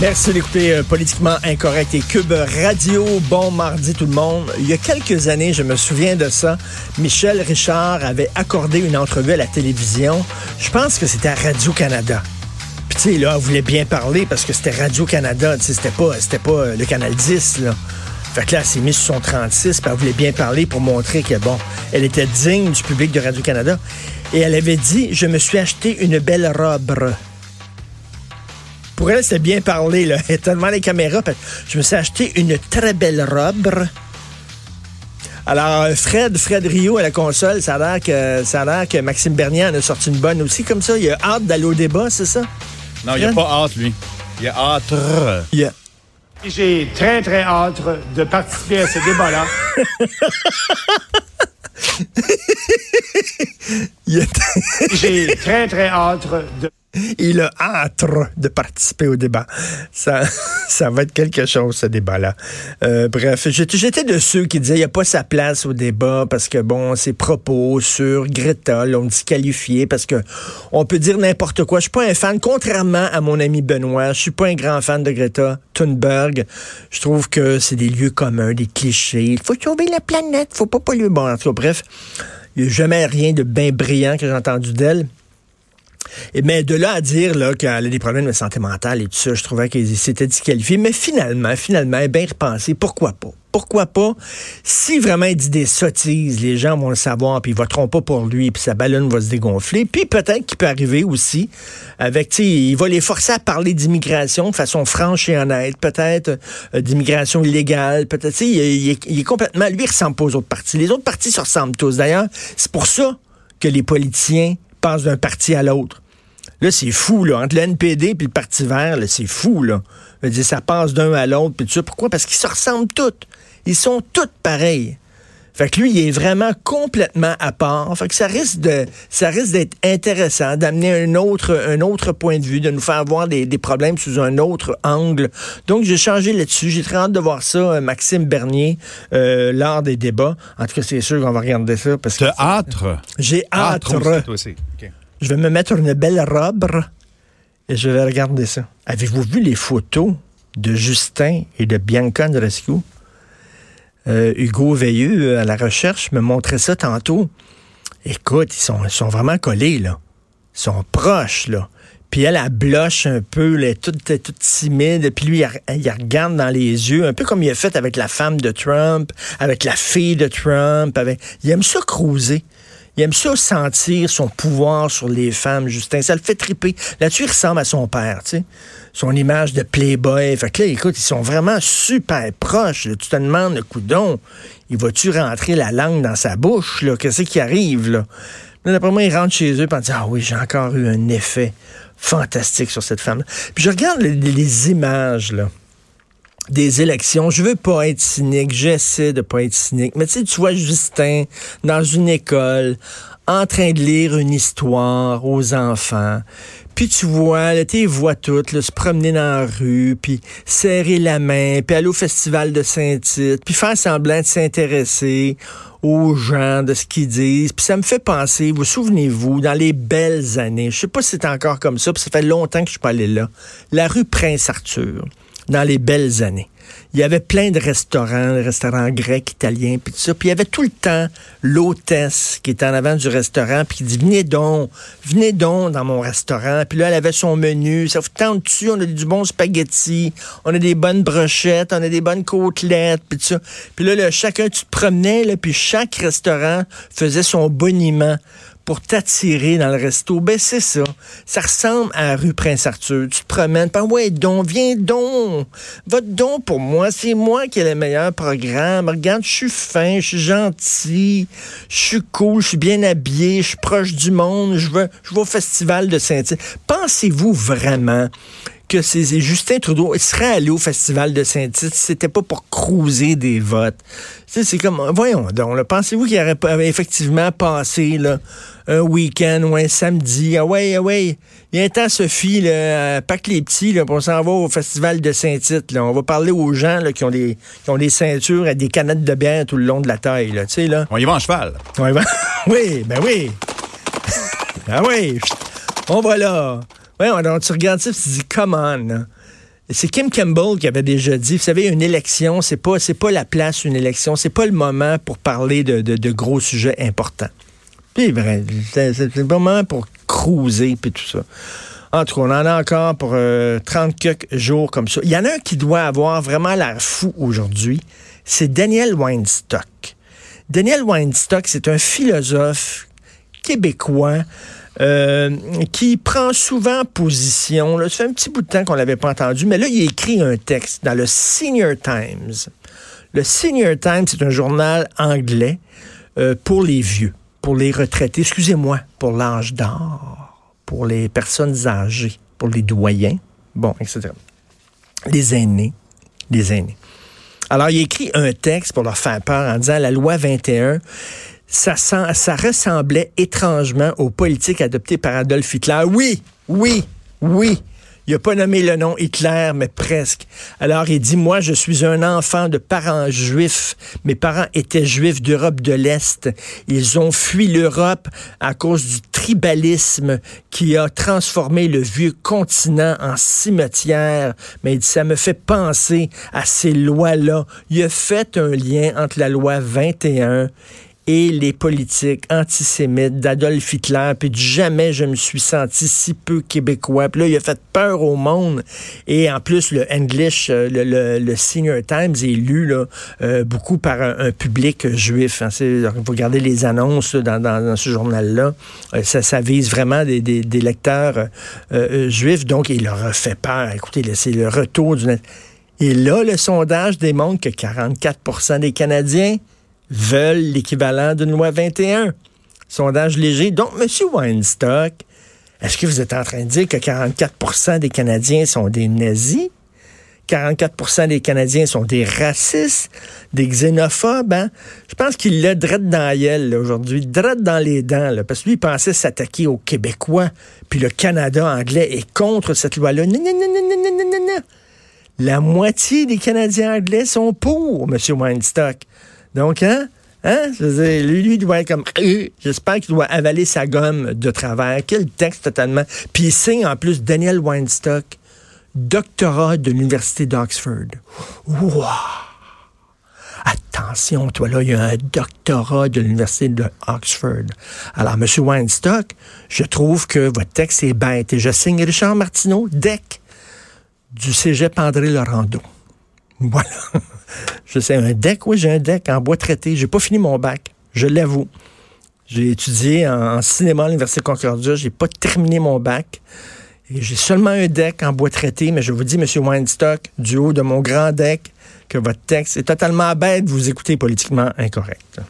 Merci d'écouter euh, Politiquement Incorrect et Cube Radio. Bon mardi tout le monde. Il y a quelques années, je me souviens de ça, Michel Richard avait accordé une entrevue à la télévision. Je pense que c'était à Radio-Canada. Puis tu sais, là, elle voulait bien parler parce que c'était Radio-Canada. C'était pas, c'était pas euh, le Canal 10, là. Fait que là, elle s'est mise sur son 36, puis elle voulait bien parler pour montrer que, bon, elle était digne du public de Radio-Canada. Et elle avait dit, je me suis acheté une belle robe pour elle, c'est bien parlé. Là. Elle tellement les caméras. Je me suis acheté une très belle robe. Alors, Fred, Fred Rio à la console, ça a l'air que, ça a l'air que Maxime Bernier en a sorti une bonne aussi, comme ça. Il a hâte d'aller au débat, c'est ça? Non, il a pas hâte, lui. Il a hâte. Yeah. J'ai très, très hâte de participer à ce débat-là. J'ai très, très hâte de il a hâte de participer au débat. Ça, ça va être quelque chose, ce débat-là. Euh, bref, j'étais de ceux qui disaient qu'il n'y a pas sa place au débat parce que, bon, ses propos sur Greta l'ont disqualifié parce que on peut dire n'importe quoi. Je suis pas un fan, contrairement à mon ami Benoît, je suis pas un grand fan de Greta Thunberg. Je trouve que c'est des lieux communs, des clichés. Il faut sauver la planète, faut pas polluer. Bon, en tout bref, il n'y a jamais rien de bien brillant que j'ai entendu d'elle. Mais de là à dire qu'elle a des problèmes de santé mentale et tout ça, je trouvais qu'elle s'était disqualifiée. Mais finalement, finalement, bien repensé. Pourquoi pas? Pourquoi pas? Si vraiment il dit des sottises, les gens vont le savoir, puis ils voteront pas pour lui, puis sa ballonne va se dégonfler. Puis peut-être qu'il peut arriver aussi avec, tu il va les forcer à parler d'immigration de façon franche et honnête, peut-être euh, d'immigration illégale, peut-être, tu sais, il, est complètement, lui, il ressemble pas aux autres partis. Les autres partis se ressemblent tous. D'ailleurs, c'est pour ça que les politiciens passent d'un parti à l'autre. Là, c'est fou, là. Entre le NPD et le Parti vert, c'est fou, là. Je veux dire, ça passe d'un à l'autre, puis tout ça. Pourquoi? Parce qu'ils se ressemblent tous. Ils sont tous pareils. Fait que lui, il est vraiment complètement à part. Fait que ça risque de, ça risque d'être intéressant, d'amener un autre, un autre point de vue, de nous faire voir des, problèmes sous un autre angle. Donc, j'ai changé là-dessus. J'ai très hâte de voir ça, euh, Maxime Bernier, euh, lors des débats. En tout cas, c'est sûr qu'on va regarder ça. Parce que hâte? J'ai hâte. Je vais me mettre une belle robe et je vais regarder ça. Avez-vous vu les photos de Justin et de Bianca Andrescu? Euh, Hugo Veilleux, à la recherche, me montrait ça tantôt. Écoute, ils sont, sont vraiment collés, là. Ils sont proches, là. Puis elle, elle bloche un peu, elle est toute, toute timide. Puis lui, il, regarde dans les yeux, un peu comme il a fait avec la femme de Trump, avec la fille de Trump. Avec... Il aime ça cruiser. Il aime ça sentir son pouvoir sur les femmes, Justin. Ça le fait triper. Là-dessus, il ressemble à son père, tu sais. Son image de playboy. Fait que là, écoute, ils sont vraiment super proches. Tu te demandes, le coudon, il va-tu rentrer la langue dans sa bouche, là? Qu'est-ce qui arrive, là? D'après moi, il rentre chez eux et dit Ah oui, j'ai encore eu un effet fantastique sur cette femme. Puis je regarde les images, là des élections. Je veux pas être cynique, j'essaie de pas être cynique. Mais tu sais, tu vois Justin dans une école en train de lire une histoire aux enfants. Puis tu vois, là, tu vois toutes, se promener dans la rue, puis serrer la main, puis aller au festival de Saint-Tite, puis faire semblant de s'intéresser aux gens, de ce qu'ils disent. Puis ça me fait penser, vous souvenez-vous, dans les belles années, je sais pas si c'est encore comme ça, puis ça fait longtemps que je suis pas allé là, la rue Prince-Arthur dans les belles années. Il y avait plein de restaurants, restaurants grecs, italiens, puis tout ça. Puis il y avait tout le temps l'hôtesse qui était en avant du restaurant, puis qui dit Venez donc, venez donc dans mon restaurant. Puis là, elle avait son menu. Ça vous tente dessus, on a du bon spaghetti, on a des bonnes brochettes, on a des bonnes côtelettes, puis tout ça. Puis là, chacun, tu te promenais, là, puis chaque restaurant faisait son boniment pour t'attirer dans le resto, ben c'est ça. Ça ressemble à la rue Prince-Arthur. Tu te promènes, pas ouais, donc, viens donc. Vote donc pour moi. C'est moi qui ai le meilleur programme. Regarde, je suis fin, je suis gentil, je suis cool, je suis bien habillé, je suis proche du monde, je vais, je vais au festival de Saint-Tite. Pensez-vous vraiment que c'est Justin Trudeau serait allé au Festival de Saint-Tite si c'était pas pour cruiser des votes. C'est comme, voyons donc, pensez-vous qu'il aurait effectivement passé là, un week-end ou un samedi? Ah ouais, ah ouais, il y a un temps, Sophie, là, pas que les petits, là, on s'en va au Festival de Saint-Tite. On va parler aux gens là, qui, ont des, qui ont des ceintures et des canettes de bière tout le long de la taille. Là, là. On y va en cheval. On y va. oui, ben oui. ah oui, on va là. Ouais, donc tu regardes ça et tu te dis, come on. c'est Kim Campbell qui avait déjà dit, vous savez, une élection, c'est pas, c'est pas la place une élection, c'est pas le moment pour parler de, de, gros sujets importants. Puis c'est le moment pour cruiser puis tout ça. En tout cas, on en a encore pour 30 euh, quelques jours comme ça. Il y en a un qui doit avoir vraiment l'air fou aujourd'hui. C'est Daniel Weinstock. Daniel Weinstock, c'est un philosophe québécois euh, qui prend souvent position. Là, ça fait un petit bout de temps qu'on l'avait pas entendu, mais là, il écrit un texte dans le Senior Times. Le Senior Times, c'est un journal anglais euh, pour les vieux, pour les retraités, excusez-moi, pour l'âge d'or, pour les personnes âgées, pour les doyens, bon, etc. Les aînés, les aînés. Alors, il écrit un texte pour leur faire peur en disant la loi 21 ça, ressemblait étrangement aux politiques adoptées par Adolf Hitler. Oui, oui, oui. Il n'a pas nommé le nom Hitler, mais presque. Alors il dit, moi, je suis un enfant de parents juifs. Mes parents étaient juifs d'Europe de l'Est. Ils ont fui l'Europe à cause du tribalisme qui a transformé le vieux continent en cimetière. Mais il dit, ça me fait penser à ces lois-là. Il a fait un lien entre la loi 21 et les politiques antisémites d'Adolf Hitler, puis jamais je me suis senti si peu québécois. Puis là, il a fait peur au monde. Et en plus, le English, euh, le, Senior Times est lu là, euh, beaucoup par un, public juif. Hein. Vous regardez les annonces dans, ce journal-là. Euh, ça, ça, vise vraiment des, des, lecteurs juifs. Donc, il leur a fait peur. Écoutez, c'est le retour du... Et là, le sondage démontre que 44% des Canadiens veulent l'équivalent d'une loi 21. Sondage léger. Donc, M. Weinstock, est-ce que vous êtes en train de dire que 44% des Canadiens sont des nazis? 44% des Canadiens sont des racistes, des xénophobes. Hein? Je pense qu'il l'a drette dans la aujourd'hui, drette dans les dents, parce que lui, il pensait s'attaquer aux Québécois, puis le Canada anglais est contre cette loi-là. Non. La moitié des Canadiens anglais sont pour M. Weinstock. Donc, hein? Hein? lui, lui doit être comme. Euh, j'espère qu'il doit avaler sa gomme de travers. Quel texte totalement. Puis il signe en plus Daniel Weinstock, doctorat de l'Université d'Oxford. Wow! Attention, toi là, il y a un doctorat de l'Université d'Oxford. Alors, M. Weinstock, je trouve que votre texte est bête. Et je signe Richard Martineau, DEC, du cégep André Laurando. Voilà. Je sais, un deck, oui, j'ai un deck en bois traité. J'ai pas fini mon bac, je l'avoue. J'ai étudié en, cinéma à l'Université Concordia. J'ai pas terminé mon bac. J'ai seulement un deck en bois traité, mais je vous dis, M. Weinstock, du haut de mon grand deck, que votre texte est totalement bête, vous écoutez politiquement incorrect.